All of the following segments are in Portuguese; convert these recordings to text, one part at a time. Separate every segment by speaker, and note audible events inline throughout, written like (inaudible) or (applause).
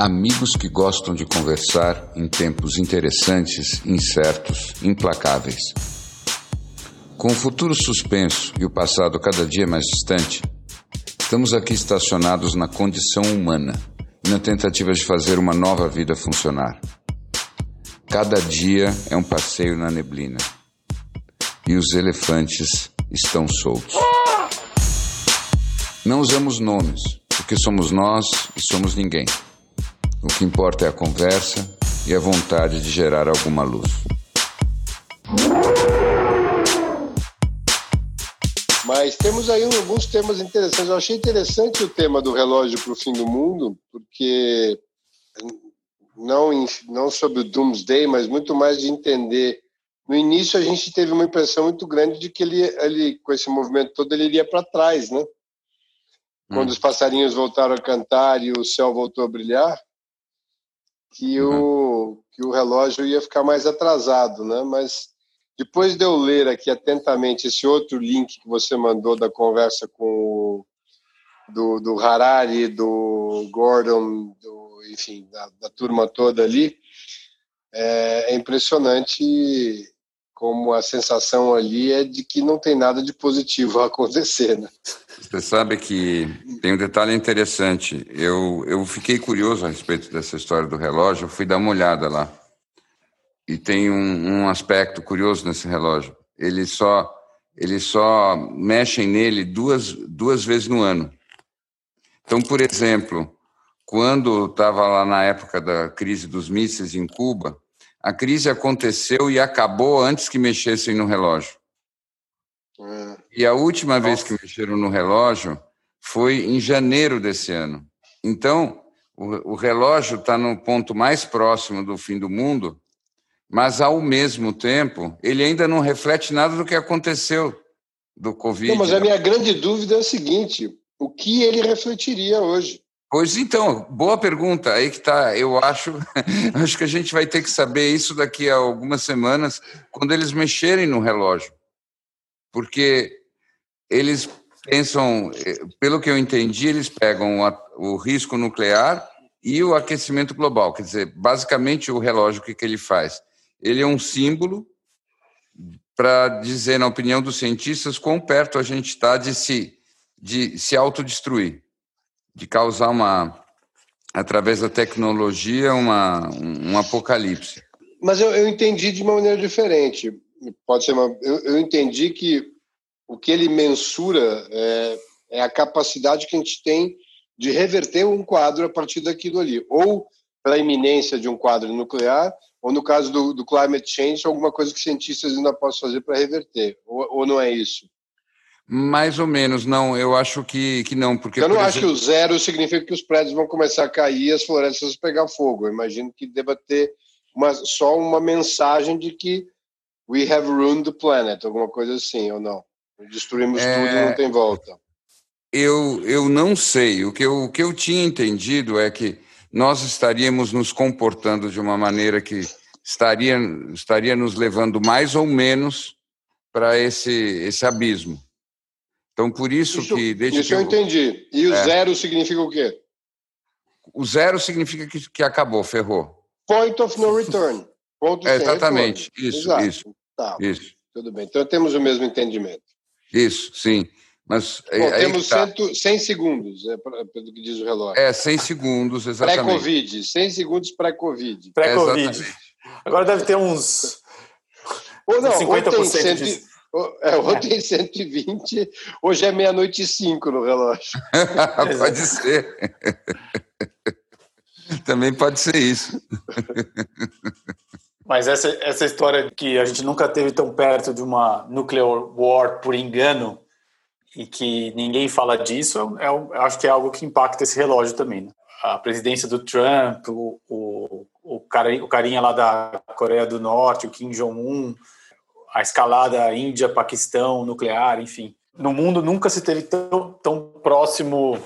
Speaker 1: Amigos que gostam de conversar em tempos interessantes, incertos, implacáveis. Com o futuro suspenso e o passado cada dia mais distante, estamos aqui estacionados na condição humana e na tentativa de fazer uma nova vida funcionar. Cada dia é um passeio na neblina e os elefantes estão soltos. Não usamos nomes, porque somos nós e somos ninguém. O que importa é a conversa e a vontade de gerar alguma luz.
Speaker 2: Mas temos aí alguns temas interessantes. Eu achei interessante o tema do relógio para o fim do mundo, porque não, não sobre o Doomsday, mas muito mais de entender. No início, a gente teve uma impressão muito grande de que ele, ele com esse movimento todo, ele iria para trás, né? Quando hum. os passarinhos voltaram a cantar e o céu voltou a brilhar, que, uhum. o, que o relógio ia ficar mais atrasado, né? Mas depois de eu ler aqui atentamente esse outro link que você mandou da conversa com o, do, do Harari, do Gordon, do, enfim, da, da turma toda ali, é, é impressionante como a sensação ali é de que não tem nada de positivo a acontecer, né?
Speaker 1: Você sabe que tem um detalhe interessante. Eu, eu fiquei curioso a respeito dessa história do relógio, eu fui dar uma olhada lá. E tem um, um aspecto curioso nesse relógio. Ele só, eles só mexem nele duas, duas vezes no ano. Então, por exemplo, quando estava lá na época da crise dos mísseis em Cuba, a crise aconteceu e acabou antes que mexessem no relógio. É. E a última Nossa. vez que mexeram no relógio foi em janeiro desse ano. Então, o, o relógio está no ponto mais próximo do fim do mundo, mas ao mesmo tempo, ele ainda não reflete nada do que aconteceu do Covid.
Speaker 2: Não, mas a minha grande dúvida é a seguinte: o que ele refletiria hoje?
Speaker 1: Pois então, boa pergunta. Aí que está. Eu acho, (laughs) acho que a gente vai ter que saber isso daqui a algumas semanas, quando eles mexerem no relógio, porque eles pensam, eh, pelo que eu entendi, eles pegam o risco nuclear e o aquecimento global. Quer dizer, basicamente o relógio o que, que ele faz? Ele é um símbolo para dizer, na opinião dos cientistas, quão perto a gente está de se de se autodestruir de causar uma, através da tecnologia, uma, um apocalipse.
Speaker 2: Mas eu, eu entendi de uma maneira diferente. Pode ser uma, eu, eu entendi que o que ele mensura é, é, a capacidade que a gente tem de reverter um quadro a partir daquilo ali, ou pela iminência de um quadro nuclear, ou no caso do, do climate change, alguma coisa que cientistas ainda possam fazer para reverter, ou, ou não é isso?
Speaker 1: Mais ou menos, não. Eu acho que, que não. Porque,
Speaker 2: eu não acho exemplo... que o zero significa que os prédios vão começar a cair e as florestas pegar fogo. Eu imagino que deva ter uma, só uma mensagem de que we have ruined the planet, alguma coisa assim, ou não? Destruímos é... tudo e não tem volta.
Speaker 1: Eu, eu não sei. O que eu, o que eu tinha entendido é que nós estaríamos nos comportando de uma maneira que estaria, estaria nos levando mais ou menos para esse, esse abismo. Então, por isso, isso que.
Speaker 2: Desde isso que eu, eu entendi. E o é, zero significa o quê?
Speaker 1: O zero significa que, que acabou, ferrou.
Speaker 2: Point of no return.
Speaker 1: Ponto é, exatamente. Retorno. Isso,
Speaker 2: Exato.
Speaker 1: isso.
Speaker 2: Tá. Isso. Tudo bem. Então temos o mesmo entendimento.
Speaker 1: Isso, sim. Mas
Speaker 2: Bom, temos tá. cento, 100 segundos, é, pelo que diz o relógio.
Speaker 1: É, 100 segundos, exatamente.
Speaker 2: Pré-Covid, 100 segundos pré-Covid.
Speaker 3: Pré-Covid. Agora deve ter uns.
Speaker 2: Ou não, 50% ou tem, disso. É, ontem 120, hoje é meia-noite e cinco no relógio. (laughs)
Speaker 1: pode ser. Também pode ser isso.
Speaker 3: Mas essa, essa história que a gente nunca teve tão perto de uma nuclear war por engano e que ninguém fala disso, é, eu acho que é algo que impacta esse relógio também. Né? A presidência do Trump, o, o, o, cara, o carinha lá da Coreia do Norte, o Kim Jong-un, a escalada Índia, Paquistão, nuclear, enfim. No mundo nunca se teve tão, tão próximo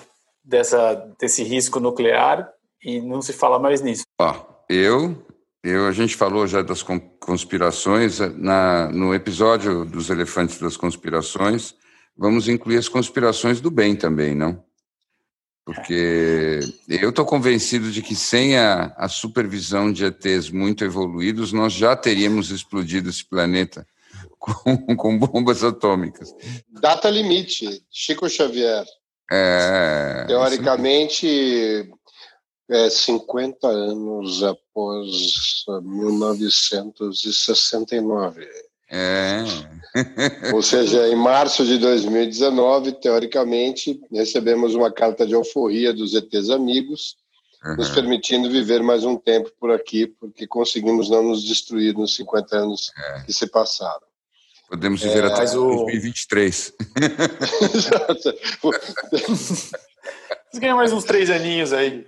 Speaker 3: dessa, desse risco nuclear e não se fala mais nisso.
Speaker 1: Ó, eu, eu, a gente falou já das conspirações na, no episódio dos elefantes das conspirações. Vamos incluir as conspirações do bem também, não? Porque eu estou convencido de que sem a, a, supervisão de ETs muito evoluídos, nós já teríamos explodido esse planeta com, (laughs) com bombas atômicas.
Speaker 2: Data limite, Chico Xavier.
Speaker 1: É,
Speaker 2: Teoricamente, é, 50 anos após 1969.
Speaker 1: É.
Speaker 2: Ou seja, em março de 2019, teoricamente, recebemos uma carta de alforria dos ETs amigos, uhum. nos permitindo viver mais um tempo por aqui, porque conseguimos não nos destruir nos 50 anos é. que se passaram.
Speaker 1: Podemos viver é, até o... 2023. Exato.
Speaker 3: Vocês ganham mais uns três aninhos aí.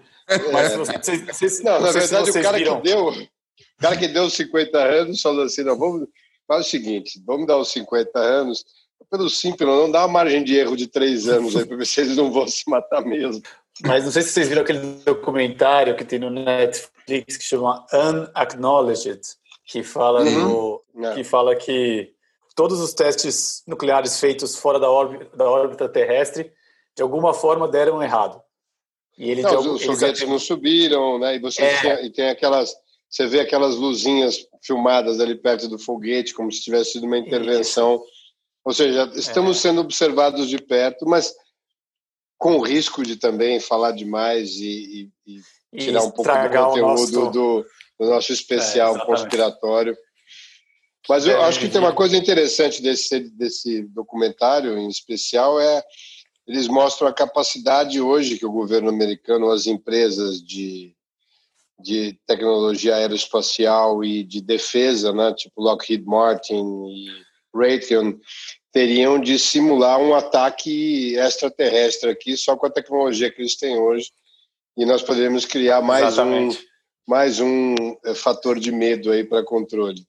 Speaker 3: Mas é. vocês, vocês,
Speaker 2: não, na verdade, o cara viram... que deu, o cara que deu 50 anos falou assim: não, vamos, faz o seguinte, vamos dar os 50 anos, pelo simples, não dá uma margem de erro de três anos aí para ver se eles não vão se matar mesmo.
Speaker 3: Mas não sei se vocês viram aquele documentário que tem no Netflix que chama Unacknowledged, que fala, uhum. no, que, fala que todos os testes nucleares feitos fora da órbita, da órbita terrestre de alguma forma deram errado.
Speaker 2: E ele não, os foguetes não subiram, né? E você é. tinha, e tem aquelas, você vê aquelas luzinhas filmadas ali perto do foguete, como se tivesse sido uma intervenção. Isso. Ou seja, estamos é. sendo observados de perto, mas com o risco de também falar demais e, e, e tirar um pouco do conteúdo nosso... do, do, nosso especial é, conspiratório. Mas eu é, acho que tem uma coisa interessante desse, desse documentário, em especial, é eles mostram a capacidade hoje que o governo americano, as empresas de, de tecnologia aeroespacial e de defesa, né, tipo Lockheed Martin e Raytheon, teriam de simular um ataque extraterrestre aqui só com a tecnologia que eles têm hoje. E nós poderíamos criar mais Exatamente. um mais um eh, fator de medo aí para controle.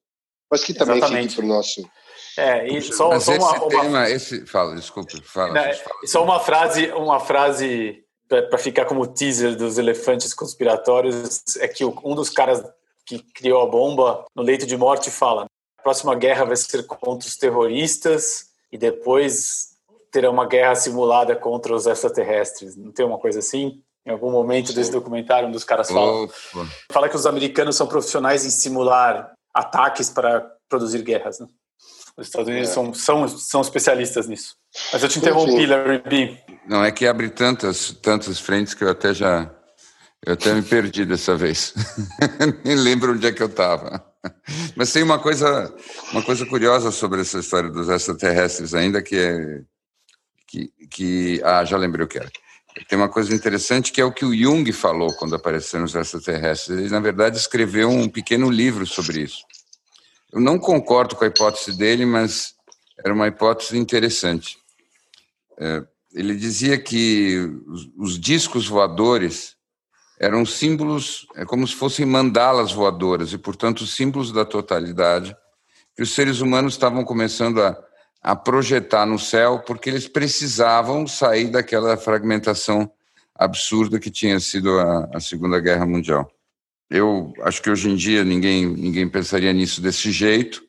Speaker 2: Mas que também Exatamente. fique para o nosso
Speaker 3: é, e só, só uma,
Speaker 1: uma... Tema, esse... Fala, desculpe, fala. Não,
Speaker 3: fala. Só uma frase, uma frase para ficar como teaser dos elefantes conspiratórios é que um dos caras que criou a bomba no leito de morte fala: a próxima guerra vai ser contra os terroristas e depois terá uma guerra simulada contra os extraterrestres. Não tem uma coisa assim? Em algum momento desse documentário, um dos caras fala, fala que os americanos são profissionais em simular ataques para produzir guerras. Né? Os Estados Unidos é. são, são, são especialistas nisso. Mas eu te interrompi, Larry B.
Speaker 1: Não, é que abre tantas, tantas frentes que eu até já. Eu até me perdi dessa vez. (laughs) Nem lembro onde é que eu estava. Mas tem uma coisa, uma coisa curiosa sobre essa história dos extraterrestres ainda, que é. Que, que, ah, já lembrei o que era. Tem uma coisa interessante que é o que o Jung falou quando apareceram os extraterrestres. Ele, na verdade, escreveu um pequeno livro sobre isso. Eu não concordo com a hipótese dele, mas era uma hipótese interessante. É, ele dizia que os, discos voadores eram símbolos, é como se fossem mandalas voadoras, e, portanto, símbolos da totalidade, que os seres humanos estavam começando a, a projetar no céu, porque eles precisavam sair daquela fragmentação absurda que tinha sido a, a Segunda Guerra Mundial. Eu acho que hoje em dia ninguém, ninguém pensaria nisso desse jeito,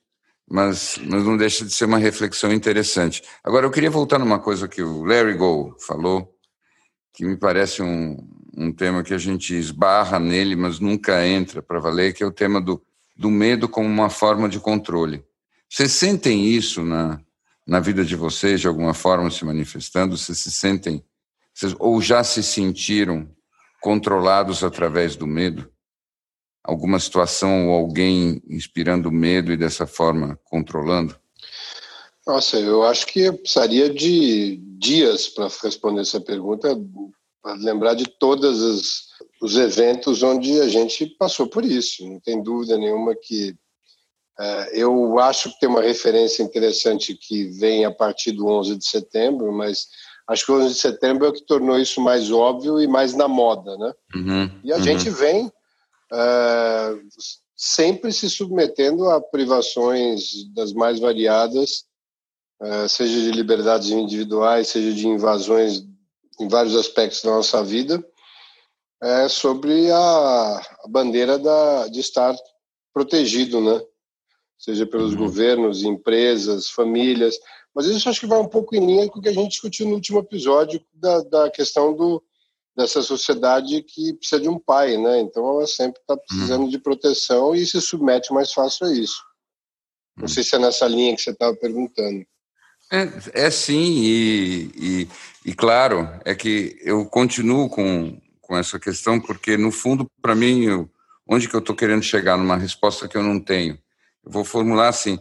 Speaker 1: mas, mas não deixa de ser uma reflexão interessante. Agora, eu queria voltar numa coisa que o Larry Go falou, que me parece um, um tema que a gente esbarra nele, mas nunca entra para valer, que é o tema do, do medo como uma forma de controle. Vocês sentem isso na, na vida de vocês, de alguma forma, se manifestando? Vocês se sentem, vocês, ou já se sentiram controlados através do medo? alguma situação ou alguém inspirando medo e dessa forma controlando?
Speaker 2: Nossa, eu acho que eu precisaria de dias para responder essa pergunta, para lembrar de todos os eventos onde a gente passou por isso. Não tem dúvida nenhuma que eu acho que tem uma referência interessante que vem a partir do 11 de setembro, mas acho que o 11 de setembro é o que tornou isso mais óbvio e mais na moda, né?
Speaker 1: Uhum,
Speaker 2: e a uhum. gente vem uh, sempre se submetendo a privações das mais variadas, uh, seja de liberdades individuais, seja de invasões em vários aspectos da nossa vida, é sobre a, a bandeira da, de estar protegido, né? Seja pelos uhum. governos, empresas, famílias. Mas isso acho que vai um pouco em linha com o que a gente discutiu no último episódio da, da questão do, dessa sociedade que precisa de um pai, né? Então ela sempre está precisando uhum. de proteção e se submete mais fácil a isso. Não uhum. sei se é nessa linha que você estava perguntando.
Speaker 1: É, é sim, e, e, e, claro, é que eu continuo com, com essa questão, porque no fundo, para mim, eu, onde que eu estou querendo chegar numa resposta que eu não tenho? Vou formular assim: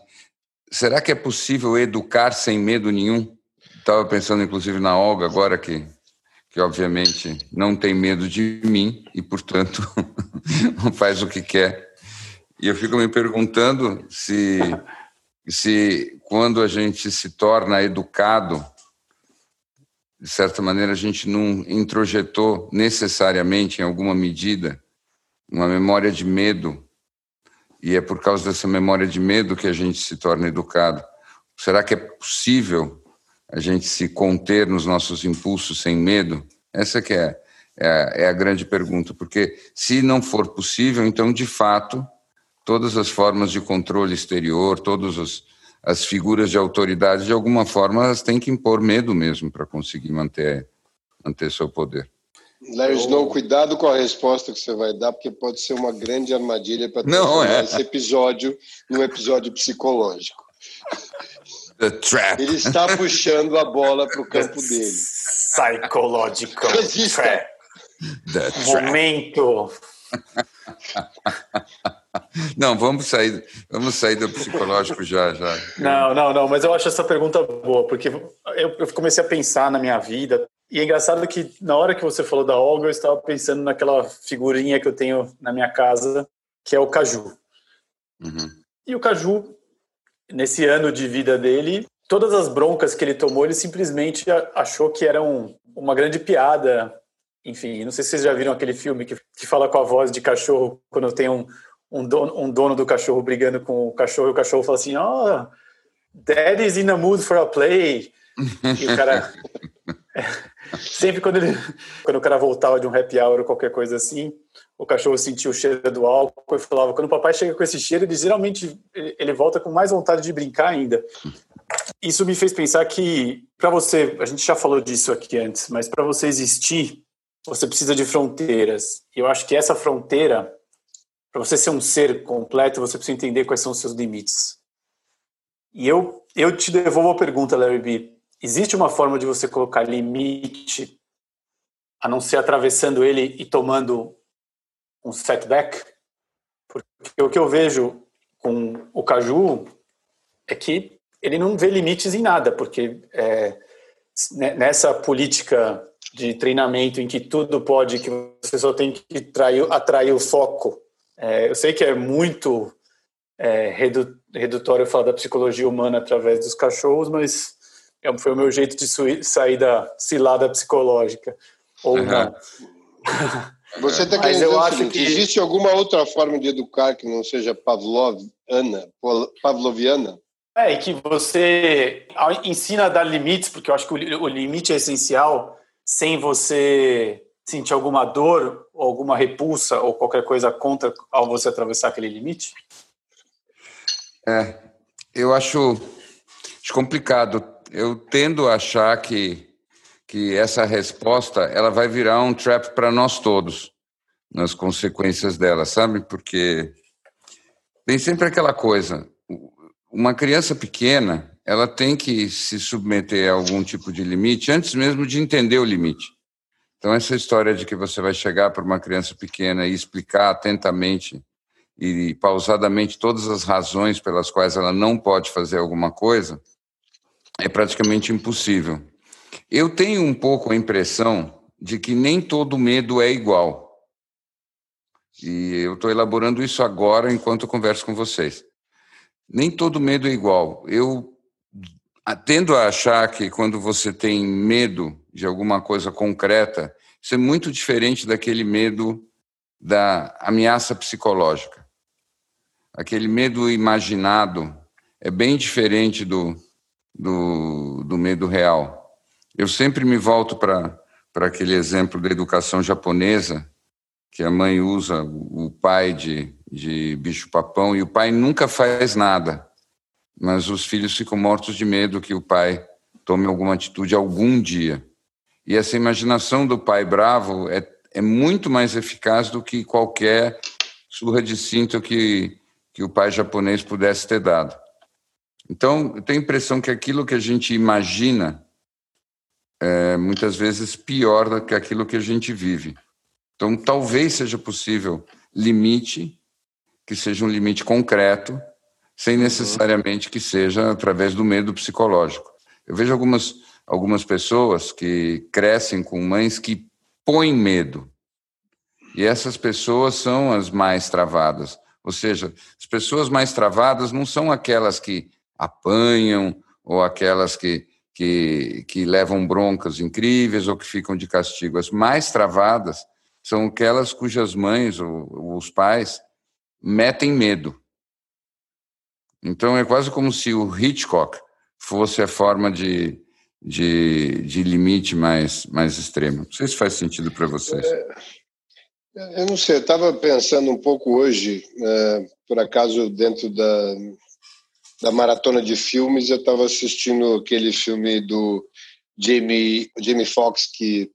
Speaker 1: será que é possível educar sem medo nenhum? Estava pensando, inclusive, na Olga agora que que obviamente não tem medo de mim e, portanto, (laughs) faz o que quer. E eu fico me perguntando se, se quando a gente se torna educado, de certa maneira, a gente não introjetou necessariamente, em alguma medida, uma memória de medo, e é por causa dessa memória de medo que a gente se torna educado. Será que é possível a gente se conter nos nossos impulsos sem medo? Essa que é, é, é a grande pergunta, porque se não for possível, então, de fato, todas as formas de controle exterior, todas as, as figuras de autoridade, de alguma forma, elas têm que impor medo mesmo para conseguir manter, manter seu poder.
Speaker 2: Larry Snow, cuidado com a resposta que você vai dar, porque pode ser uma grande armadilha para transformar é. esse episódio num episódio psicológico.
Speaker 1: The trap.
Speaker 2: Ele está puxando a bola para o campo dele.
Speaker 3: Psychological trap. The Momento.
Speaker 1: Não, vamos sair, vamos sair do psicológico já, já.
Speaker 3: Não, não, não, mas eu acho essa pergunta boa, porque eu, eu comecei a pensar na minha vida, e é engraçado que na hora que você falou da Olga, eu estava pensando naquela figurinha que eu tenho na minha casa, que é o Caju. Uhum. E o Caju, nesse ano de vida dele, todas as broncas que ele tomou, ele simplesmente achou que eram uma grande piada. Enfim, não sei se vocês já viram aquele filme que, que fala com a voz de cachorro quando tem um, um, dono, um dono do cachorro brigando com o cachorro e o cachorro fala assim: Oh, Daddy's in the mood for a play. E o cara. (laughs) Sempre quando, ele, quando o cara voltava de um happy hour ou qualquer coisa assim, o cachorro sentia o cheiro do álcool e falava: quando o papai chega com esse cheiro, ele geralmente ele volta com mais vontade de brincar ainda. Isso me fez pensar que, para você, a gente já falou disso aqui antes, mas para você existir, você precisa de fronteiras. E eu acho que essa fronteira, para você ser um ser completo, você precisa entender quais são os seus limites. E eu, eu te devolvo a pergunta, Larry B. Existe uma forma de você colocar limite, a não ser atravessando ele e tomando um setback? Porque o que eu vejo com o Caju é que ele não vê limites em nada, porque é, nessa política de treinamento em que tudo pode, que você só tem que atrair, atrair o foco. É, eu sei que é muito é, redu, redutório falar da psicologia humana através dos cachorros, mas foi o meu jeito de sair da cilada psicológica. Ou uhum. não. (laughs)
Speaker 2: Você está querendo dizer o seguinte, que... existe alguma outra forma de educar que não seja pavloviana? pavloviana?
Speaker 3: É, e que você ensina a dar limites, porque eu acho que o limite é essencial, sem você sentir alguma dor, ou alguma repulsa, ou qualquer coisa contra ao você atravessar aquele limite?
Speaker 1: É, eu acho, acho complicado. Eu tendo a achar que, que essa resposta ela vai virar um trap para nós todos, nas consequências dela, sabe? Porque tem sempre aquela coisa uma criança pequena, ela tem que se submeter a algum tipo de limite antes mesmo de entender o limite. Então, essa história de que você vai chegar para uma criança pequena e explicar atentamente e pausadamente todas as razões pelas quais ela não pode fazer alguma coisa, é praticamente impossível. Eu tenho um pouco a impressão de que nem todo medo é igual. E eu estou elaborando isso agora enquanto eu converso com vocês nem todo medo é igual. Eu tendo a achar que quando você tem medo de alguma coisa concreta, isso é muito diferente daquele medo da ameaça psicológica. Aquele medo imaginado é bem diferente do, do, do medo real. Eu sempre me volto para aquele exemplo da educação japonesa, que a mãe usa o pai de de bicho-papão e o pai nunca faz nada, mas os filhos ficam mortos de medo que o pai tome alguma atitude algum dia. E essa imaginação do pai bravo é, é muito mais eficaz do que qualquer surra de cinto que, que o pai japonês pudesse ter dado. Então, eu tenho a impressão que aquilo que a gente imagina é muitas vezes pior do que aquilo que a gente vive. Então, talvez seja possível limite, que seja um limite concreto, sem uhum. necessariamente que seja através do medo psicológico. Eu vejo algumas, algumas pessoas que crescem com mães que põem medo. E essas pessoas são as mais travadas. Ou seja, as pessoas mais travadas não são aquelas que apanham ou aquelas que, que, que levam broncas incríveis ou que ficam de castigo. As mais travadas são aquelas cujas mães ou, ou os pais metem medo. Então é quase como se o Hitchcock fosse a forma de, de, de limite mais, mais extremo. Não sei se faz sentido para vocês. É,
Speaker 2: eu não sei, estava pensando um pouco hoje, é, por acaso, dentro da, da maratona de filmes, eu estava assistindo aquele filme do Jamie, Jamie Foxx, que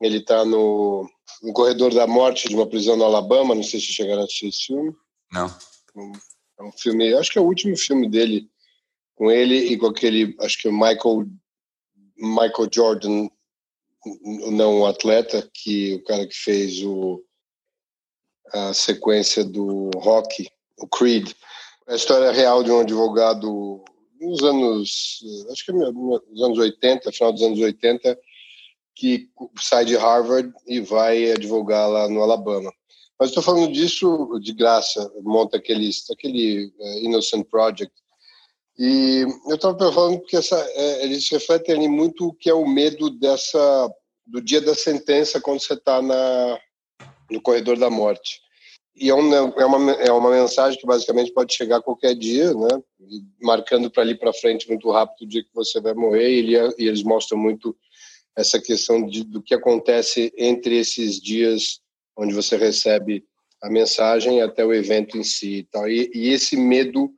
Speaker 2: ele está no, no Corredor da Morte de uma prisão no Alabama. Não sei se chegaram a assistir esse filme.
Speaker 1: Não.
Speaker 2: É um filme, acho que é o último filme dele, com ele e com aquele, acho que é o Michael, Michael Jordan, não o atleta, que o cara que fez o, a sequência do Rock, o Creed. É a história real de um advogado nos anos, acho que é nos anos 80, final dos anos 80, que sai de Harvard e vai advogar lá no Alabama. Mas estou falando disso de graça, monta aquele, aquele uh, Innocent Project. E eu estava falando porque essa, é, eles refletem ali muito o que é o medo dessa do dia da sentença quando você está no corredor da morte. E é, um, é, uma, é uma mensagem que basicamente pode chegar qualquer dia, né? marcando para ali para frente muito rápido o dia que você vai morrer. E, ele, e eles mostram muito essa questão de, do que acontece entre esses dias onde você recebe a mensagem até o evento em si e tal. E, e esse medo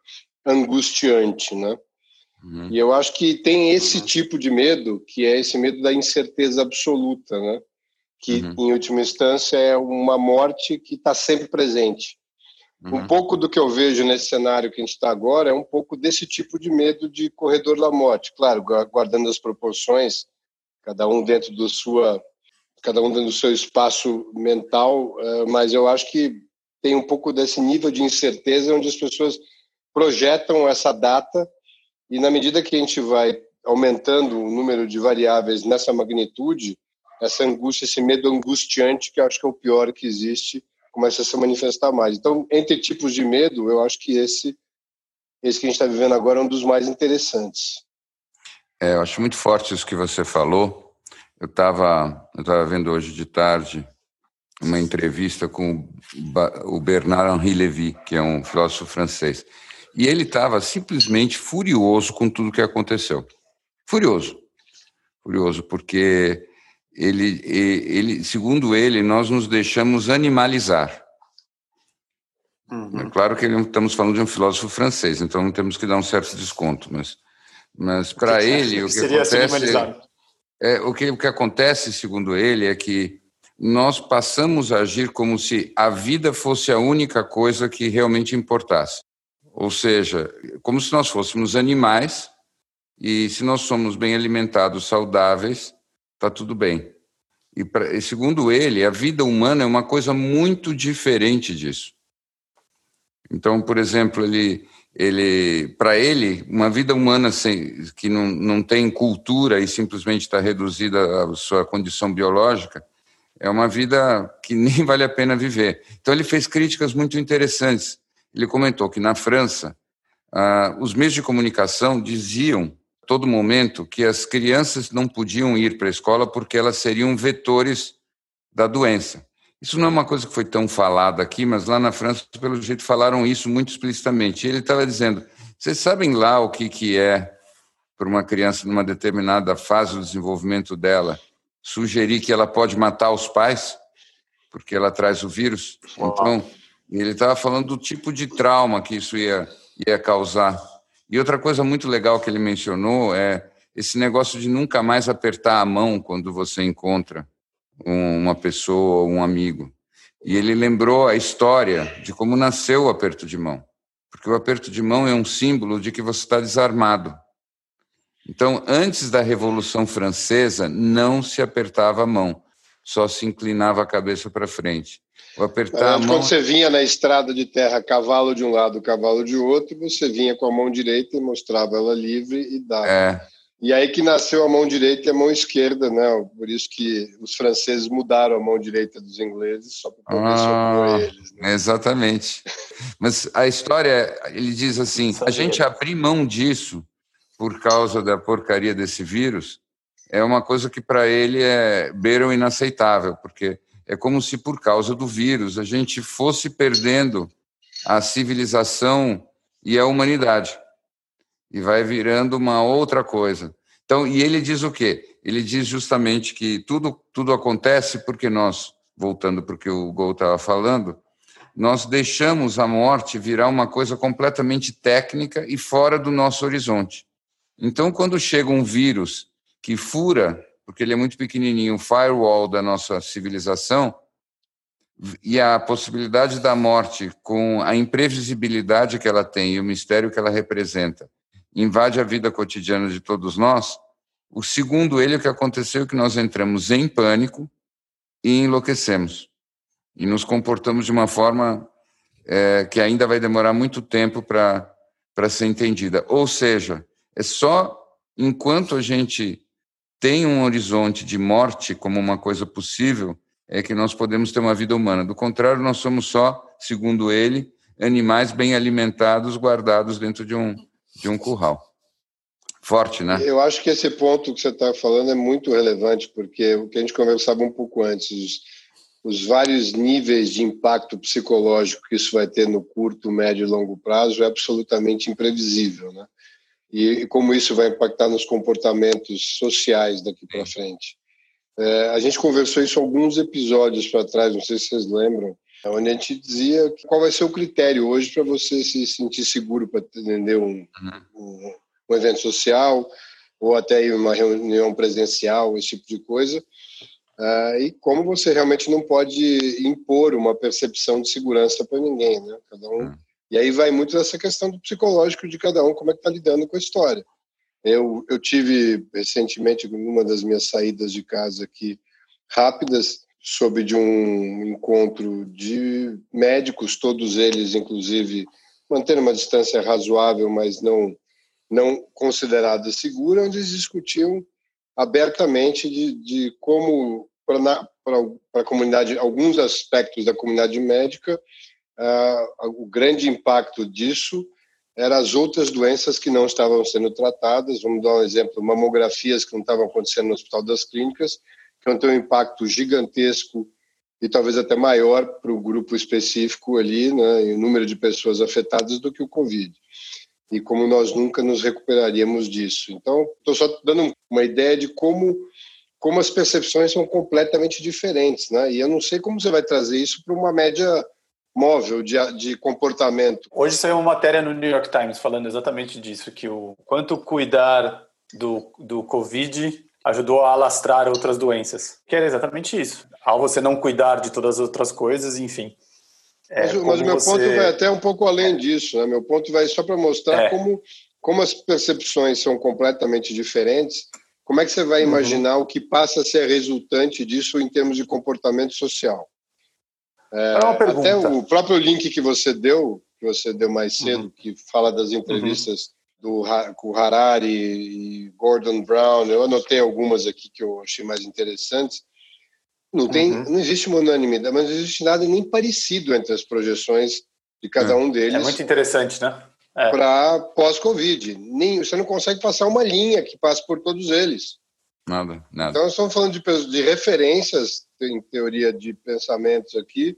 Speaker 2: angustiante, né? Uhum. E eu acho que tem esse uhum. tipo de medo, que é esse medo da incerteza absoluta, né? Que, uhum. em última instância, é uma morte que está sempre presente. Um uhum. pouco do que eu vejo nesse cenário que a gente está agora é um pouco desse tipo de medo de corredor da morte. Claro, guardando as proporções, cada um dentro do sua cada um dentro do seu espaço mental, eh, mas eu acho que tem um pouco desse nível de incerteza onde as pessoas projetam essa data e na medida que a gente vai aumentando o número de variáveis nessa magnitude, essa angústia, esse medo angustiante, que eu acho que é o pior que existe, começa a se manifestar mais. Então, entre tipos de medo, eu acho que esse, esse que a gente está vivendo agora é um dos mais interessantes.
Speaker 1: É, eu acho muito forte isso que você falou, eu estava eu tava vendo hoje de tarde uma entrevista com o Bernard-Henri Lévy, que é um filósofo francês. E ele estava simplesmente furioso com tudo que aconteceu. Furioso. Furioso, porque ele, ele, segundo ele, nós nos deixamos animalizar. Uhum. É claro que estamos falando de um filósofo francês, então temos que dar um certo desconto, mas, mas para ele o que acontece é, o, que, o que acontece, segundo ele, é que nós passamos a agir como se a vida fosse a única coisa que realmente importasse. Ou seja, como se nós fôssemos animais e se nós somos bem alimentados, saudáveis, está tudo bem. E, pra, e, segundo ele, a vida humana é uma coisa muito diferente disso. Então, por exemplo, ele, ele para ele, uma vida humana sem, que não, não tem cultura e simplesmente está reduzida à sua condição biológica, é uma vida que (laughs) nem vale a pena viver. Então, ele fez críticas muito interessantes. Ele comentou que na França, ah, os meios de comunicação diziam todo momento que as crianças não podiam ir para a escola porque elas seriam vetores da doença. Isso não é uma coisa que foi tão falada aqui, mas lá na França, pelo jeito, falaram isso muito explicitamente. ele estava dizendo: vocês sabem lá o que, que é para uma criança numa determinada fase do desenvolvimento dela sugerir que ela pode matar os pais porque ela traz o vírus? Então, ele estava falando do tipo de trauma que isso ia, ia causar. E outra coisa muito legal que ele mencionou é esse negócio de nunca mais apertar a mão quando você encontra uma pessoa ou um amigo. E ele lembrou a história de como nasceu o aperto de mão. Porque o aperto de mão é um símbolo de que você está desarmado. Então, antes da Revolução Francesa, não se apertava a mão, só se inclinava a cabeça para frente.
Speaker 2: O apertar Mas, a mão... Quando você vinha na estrada de terra, cavalo de um lado, cavalo de outro, você vinha com a mão direita e mostrava ela livre e dava. É. E aí que nasceu a mão direita e a mão esquerda, né? Por isso que os franceses mudaram a mão direita dos ingleses só para poder ah, eles. Né?
Speaker 1: Exatamente. Mas a história, ele diz assim: a gente abrir mão disso por causa da porcaria desse vírus é uma coisa que para ele é beirão inaceitável, porque é como se por causa do vírus a gente fosse perdendo a civilização e a humanidade e vai virando uma outra coisa. Então, e ele diz o quê? Ele diz justamente que tudo, tudo acontece porque nós, voltando para o que o Gol estava falando, nós deixamos a morte virar uma coisa completamente técnica e fora do nosso horizonte. Então, quando chega um vírus que fura, porque ele é muito pequenininho, o firewall da nossa civilização, e a possibilidade da morte, com a imprevisibilidade que ela tem e o mistério que ela representa, invade a vida cotidiana de todos nós, o segundo ele, o que aconteceu é que nós entramos em pânico e enlouquecemos. E nos comportamos de uma forma é, que ainda vai demorar muito tempo para ser entendida. Ou seja, é só enquanto a gente tem um horizonte de morte como uma coisa possível, é que nós podemos ter uma vida humana. Do contrário, nós somos só, segundo ele, animais bem alimentados, guardados dentro de um, de um curral. Forte, né?
Speaker 2: Eu acho que esse ponto que você está falando é muito relevante, porque o que a gente conversava um pouco antes, os, os vários níveis de impacto psicológico que isso vai ter no curto, médio e longo prazo é absolutamente imprevisível, né? E, e como isso vai impactar nos comportamentos sociais daqui para frente. É, a gente conversou isso alguns episódios para trás, não sei se vocês lembram, onde a gente dizia qual vai ser o critério hoje para você se sentir seguro para atender um, uhum. um, um, evento social ou até uma reunião presencial, esse tipo de coisa, uh, e como você realmente não pode impor uma percepção de segurança para ninguém, né? Cada um. E aí vai muito dessa questão do psicológico de cada um, como é que está lidando com a história. Eu, eu tive recentemente, numa das minhas saídas de casa aqui, rápidas, soube de um encontro de médicos, todos eles, inclusive, mantendo uma distância razoável, mas não, não considerada segura, onde eles discutiam abertamente de, de como, para a comunidade, alguns aspectos da comunidade médica, o grande impacto disso eram as outras doenças que não estavam sendo tratadas. Vamos dar um exemplo: mamografias que não estavam acontecendo no Hospital das Clínicas, que vão ter um impacto gigantesco e talvez até maior para o grupo específico ali, né, em número de pessoas afetadas do que o Covid. E como nós nunca nos recuperaríamos disso. Então, estou só dando uma ideia de como como as percepções são completamente diferentes, né? E eu não sei como você vai trazer isso para uma média móvel de, de comportamento.
Speaker 3: Hoje saiu uma matéria no New York Times falando exatamente disso, que o quanto cuidar do, do Covid ajudou a alastrar outras doenças. Que era exatamente isso. Ao você não cuidar de todas as outras coisas, enfim.
Speaker 2: É, mas, mas o meu você... ponto vai até um pouco além disso. Né? Meu ponto vai só para mostrar é. como, como as percepções são completamente diferentes. Como é que você vai uhum. imaginar uhum. o que passa a ser resultante disso em termos de comportamento social? É, até o próprio link que você deu, que você deu mais cedo, uhum. que fala das entrevistas uhum do com Harari e Gordon Brown, eu anotei algumas aqui que eu achei mais interessantes. Não tem, uhum. não existe uma unanimidade, mas não existe nada nem parecido entre as projeções de cada um deles. É
Speaker 3: muito interessante, né?
Speaker 2: É. Para pós-Covid, nem você não consegue passar uma linha que passe por todos eles.
Speaker 1: Nada, nada.
Speaker 2: Então, estamos falando de, de referências em teoria de pensamentos aqui,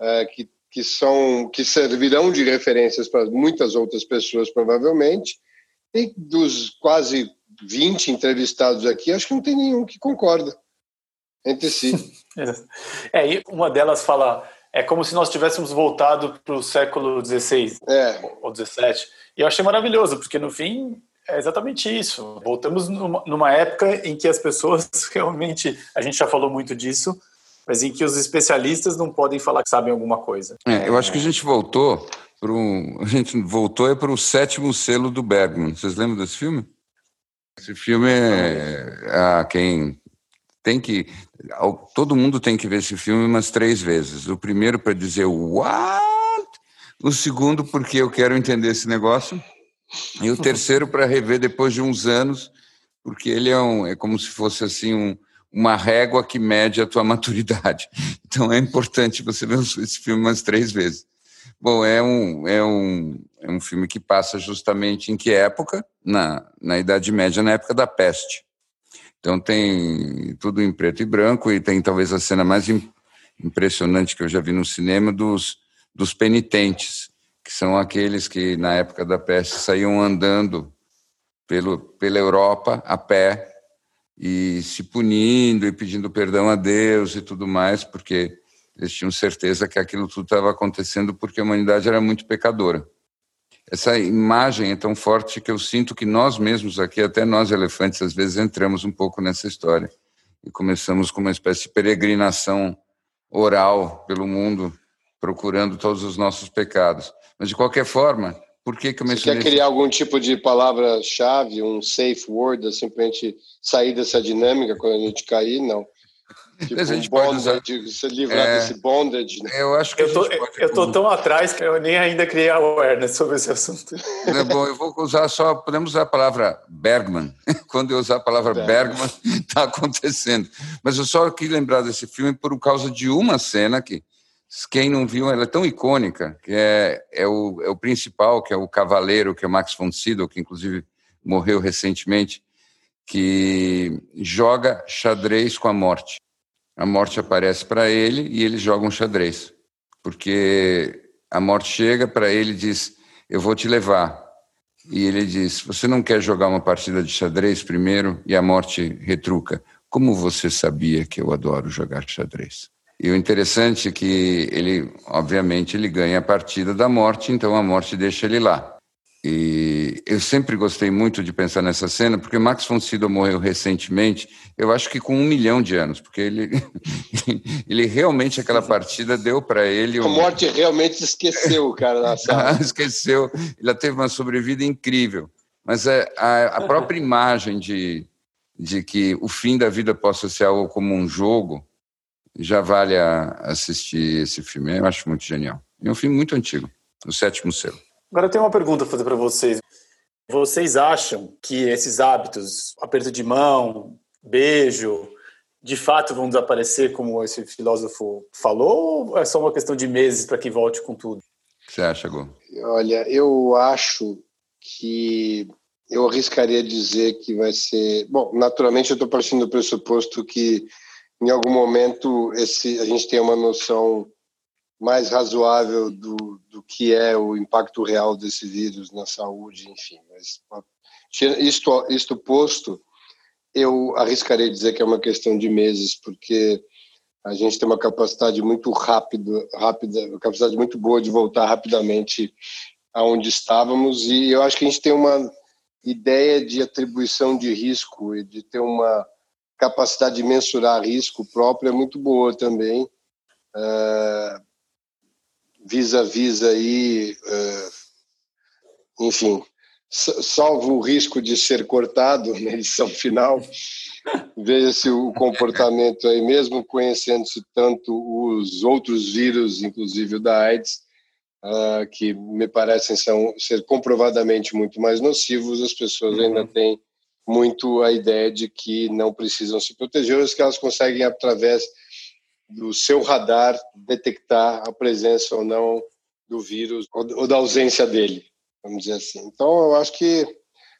Speaker 2: é, que que são que servirão de referências para muitas outras pessoas provavelmente. E dos quase 20 entrevistados aqui, acho que não tem nenhum que concorda entre si. (laughs)
Speaker 3: é, e uma delas fala é como se nós tivéssemos voltado para o século XVI é. ou XVII. E eu achei maravilhoso, porque no fim É exatamente isso. Voltamos numa, numa época em que as pessoas (laughs) realmente, a gente já falou muito disso, mas em que os especialistas não podem falar que sabem alguma coisa.
Speaker 1: É, eu acho que a gente voltou para um, a gente voltou é para o sétimo selo do Bergman. Vocês lembram desse filme? Esse filme é a quem tem que todo mundo tem que ver esse filme umas três vezes. O primeiro para dizer what, o segundo porque eu quero entender esse negócio e o (laughs) terceiro para rever depois de uns anos porque ele é, um, é como se fosse assim um, uma régua que mede a tua (laughs) maturidade. Então é importante você ver esse filme umas três vezes. Bom, é um, é um, é um filme que passa justamente em que época? Na, na Idade Média, na época da peste. Então tem tudo em preto e branco e tem talvez a cena mais impressionante que eu já vi no cinema dos, dos penitentes, que são aqueles que na época da peste saíam andando pelo, pela Europa a pé e se punindo e pedindo perdão a Deus e tudo mais, porque eles tinham certeza que aquilo tudo estava acontecendo porque a humanidade era muito pecadora. Essa imagem é tão forte que eu sinto que nós mesmos aqui, até nós elefantes, às vezes entramos um pouco nessa história e começamos com uma espécie de peregrinação oral pelo mundo, procurando todos os nossos pecados. Mas, de qualquer forma, por que, que eu
Speaker 2: mencionei... Você quer criar algum tipo de palavra-chave, um safe word, assim, para a gente sair dessa dinâmica quando a gente cair? Não. (laughs) Tipo, a gente um pode usar... se livrar é... desse bondage. Né?
Speaker 3: Eu acho que eu tô, pode... eu tô tão atrás que eu nem ainda criei awareness sobre esse assunto.
Speaker 1: É bom, eu vou usar só, podemos usar a palavra Bergman. (laughs) Quando eu usar a palavra Bergman, está (laughs) acontecendo. Mas eu só quis lembrar desse filme por causa de uma cena que, quem não viu, ela é tão icônica, que é, é, o, é o principal, que é o cavaleiro, que é o Max von Sydow, que inclusive morreu recentemente, que joga xadrez com a morte a morte aparece para ele e ele joga um xadrez. Porque a morte chega para ele e diz: Eu vou te levar. E ele diz: Você não quer jogar uma partida de xadrez primeiro? E a morte retruca: Como você sabia que eu adoro jogar xadrez? E o interessante é que ele, obviamente, ele ganha a partida da morte, então a morte deixa ele lá. E eu sempre gostei muito de pensar nessa cena, porque Max von Sydow morreu recentemente, eu acho que com um milhão de anos, porque ele, (laughs) ele realmente, aquela partida deu para ele...
Speaker 2: Um... A morte realmente esqueceu o cara na sala. (laughs)
Speaker 1: esqueceu, ele teve uma sobrevida incrível. Mas é, a, a própria imagem de, de que o fim da vida possa ser algo como um jogo, já vale a assistir esse filme, eu acho muito genial. É um filme muito antigo, O Sétimo Selo.
Speaker 3: Agora eu tenho uma pergunta a fazer para vocês. Vocês acham que esses hábitos, aperto de mão, beijo, de fato vão desaparecer, como esse filósofo falou, ou é só uma questão de meses para que volte com tudo?
Speaker 1: O que você acha, Gô?
Speaker 2: Olha, eu acho que eu arriscaria dizer que vai ser. Bom, naturalmente eu estou partindo do pressuposto que em algum momento esse, a gente tem uma noção mais razoável do, do que é o impacto real desse vírus na saúde, enfim. Mas isto, isto posto, eu arriscaria dizer que é uma questão de meses, porque a gente tem uma capacidade muito rápida, rápida, uma capacidade muito boa de voltar rapidamente aonde estávamos e eu acho que a gente tem uma ideia de atribuição de risco e de ter uma capacidade de mensurar risco própria muito boa também. Uh, vis-a-vis aí, uh, enfim, salvo o risco de ser cortado na edição final, (laughs) veja-se o comportamento aí, mesmo conhecendo-se tanto os outros vírus, inclusive o da AIDS, uh, que me parecem são, ser comprovadamente muito mais nocivos, as pessoas uhum. ainda têm muito a ideia de que não precisam se proteger, ou que elas conseguem, através do seu radar detectar a presença ou não do vírus ou da ausência dele, vamos dizer assim. Então, eu acho que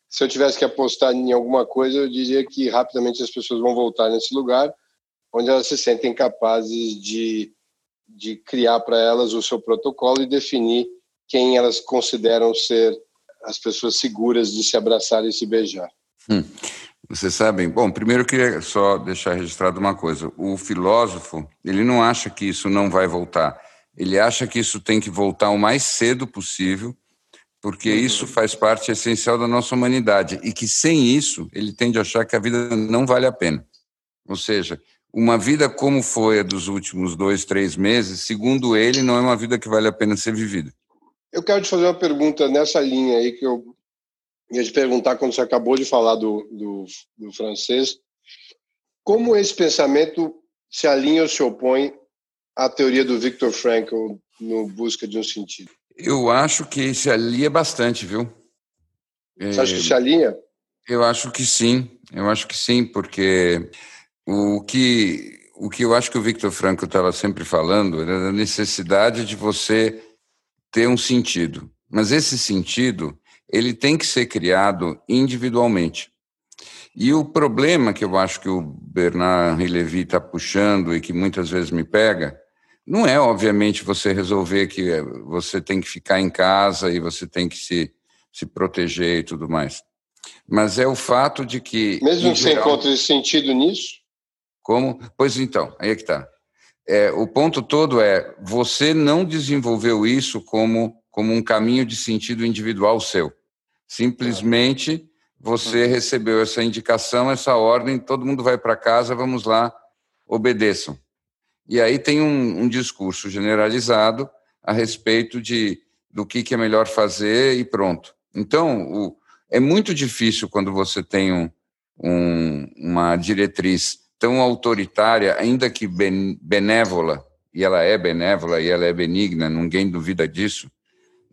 Speaker 2: se eu tivesse que apostar em alguma coisa, eu diria que rapidamente as pessoas vão voltar nesse lugar onde elas se sentem capazes de, de criar para elas o seu protocolo e definir quem elas consideram ser as pessoas seguras de se abraçar e se beijar.
Speaker 1: Hum. Vocês sabem, bom, primeiro eu queria só deixar registrado uma coisa. O filósofo, ele não acha que isso não vai voltar. Ele acha que isso tem que voltar o mais cedo possível, porque uhum. isso faz parte essencial da nossa humanidade e que sem isso ele tende a achar que a vida não vale a pena. Ou seja, uma vida como foi a dos últimos dois, três meses, segundo ele, não é uma vida que vale a pena ser vivida.
Speaker 2: Eu quero te fazer uma pergunta nessa linha aí que eu ia te perguntar quando você acabou de falar do, do, do francês. Como esse pensamento se alinha ou se opõe à teoria do Viktor Frankl no Busca de um Sentido?
Speaker 1: Eu acho que se alinha bastante, viu?
Speaker 2: Você acha que se alinha?
Speaker 1: Eu acho que sim, eu acho que sim, porque o que, o que eu acho que o Victor Frankl estava sempre falando era a necessidade de você ter um sentido. Mas esse sentido, ele tem que ser criado individualmente. E o problema que eu acho que o Bernard Levy está puxando e que muitas vezes me pega, não é, obviamente, você resolver que você tem que ficar em casa e você tem que se, se proteger e tudo mais. Mas é o fato de que.
Speaker 2: Mesmo que você geral, encontre sentido nisso?
Speaker 1: Como? Pois então, aí é que está. É, o ponto todo é você não desenvolveu isso como, como um caminho de sentido individual seu. Simplesmente você uhum. recebeu essa indicação, essa ordem, todo mundo vai para casa, vamos lá, obedeçam. E aí tem um, um discurso generalizado a respeito de do que, que é melhor fazer e pronto. Então, o, é muito difícil quando você tem um, um, uma diretriz tão autoritária, ainda que benévola, e ela é benévola e ela é benigna, ninguém duvida disso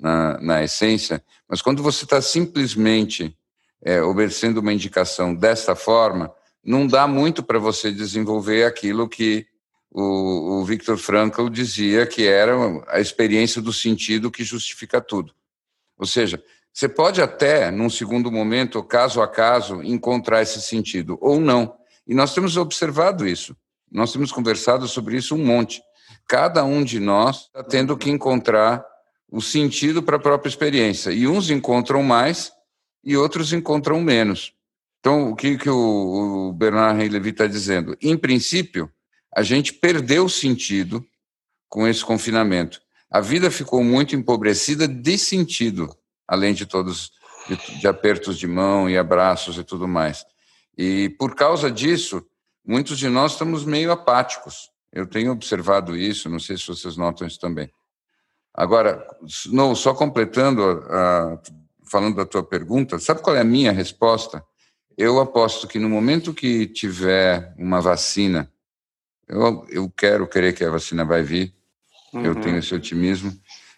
Speaker 1: na, na essência, mas quando você está simplesmente é, obedecendo uma indicação desta forma, não dá muito para você desenvolver aquilo que o, o Viktor Frankl dizia que era a experiência do sentido que justifica tudo. Ou seja, você pode até, num segundo momento, caso a caso, encontrar esse sentido, ou não. E nós temos observado isso. Nós temos conversado sobre isso um monte. Cada um de nós está tendo que encontrar o sentido para a própria experiência. E uns encontram mais e outros encontram menos. Então, o que, que o, Bernard Levy está dizendo? Em princípio, a gente perdeu sentido com esse confinamento. A vida ficou muito empobrecida de sentido, além de todos de, de apertos de mão e abraços e tudo mais. E por causa disso, muitos de nós estamos meio apáticos. Eu tenho observado isso, não sei se vocês notam isso também. Agora, não, só completando a, falando da tua pergunta, sabe qual é a minha resposta? Eu aposto que no momento que tiver uma vacina, eu, eu quero crer que a vacina vai vir, uhum. eu tenho esse otimismo.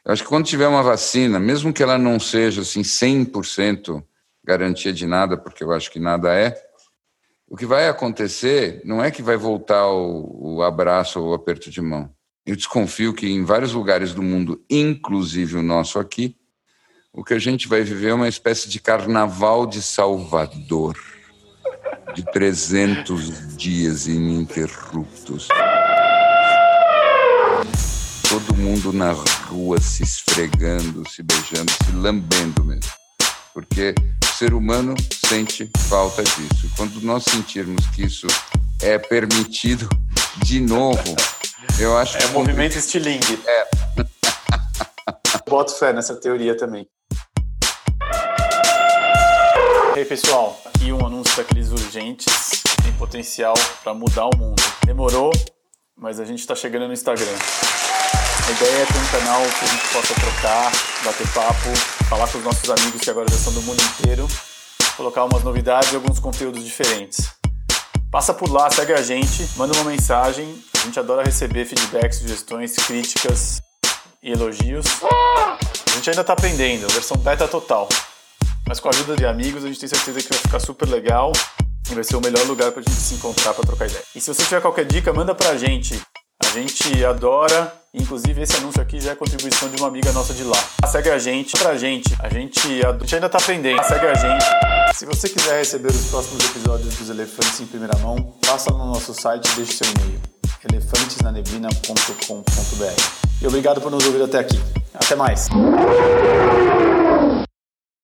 Speaker 1: Eu acho que quando tiver uma vacina, mesmo que ela não seja assim 100% garantia de nada, porque eu acho que nada é, o que vai acontecer não é que vai voltar o, o abraço ou o aperto de mão. Eu desconfio que em vários lugares do mundo, inclusive o nosso aqui, o que a gente vai viver é uma espécie de carnaval de Salvador, de 300 dias ininterruptos. Todo mundo na rua se esfregando, se beijando, se lambendo mesmo. Porque o ser humano sente falta disso. Quando nós sentirmos que isso é permitido, de novo, eu acho
Speaker 3: é que. Movimento estilingue.
Speaker 1: É. (laughs)
Speaker 3: Boto fé nessa teoria também. E aí, pessoal, aqui um anúncio daqueles urgentes que tem potencial para mudar o mundo. Demorou, mas a gente está chegando no Instagram. A ideia é ter um canal que a gente possa trocar, bater papo, falar com os nossos amigos que agora já são do mundo inteiro, colocar umas novidades e alguns conteúdos diferentes. Passa por lá, segue a gente, manda uma mensagem. A gente adora receber feedbacks, sugestões, críticas e elogios. A gente ainda está aprendendo, versão beta total. Mas com a ajuda de amigos, a gente tem certeza que vai ficar super legal e vai ser o melhor lugar para a gente se encontrar para trocar ideia. E se você tiver qualquer dica, manda para a gente. A gente adora, inclusive esse anúncio aqui já é contribuição de uma amiga nossa de lá. Segue a gente, pra gente. A gente, a gente ainda tá aprendendo. Segue a gente. Se você quiser receber os próximos episódios dos Elefantes em primeira mão, passa no nosso site e deixe seu e-mail. elefantesnaneblina.com.br E obrigado por nos ouvir até aqui. Até mais.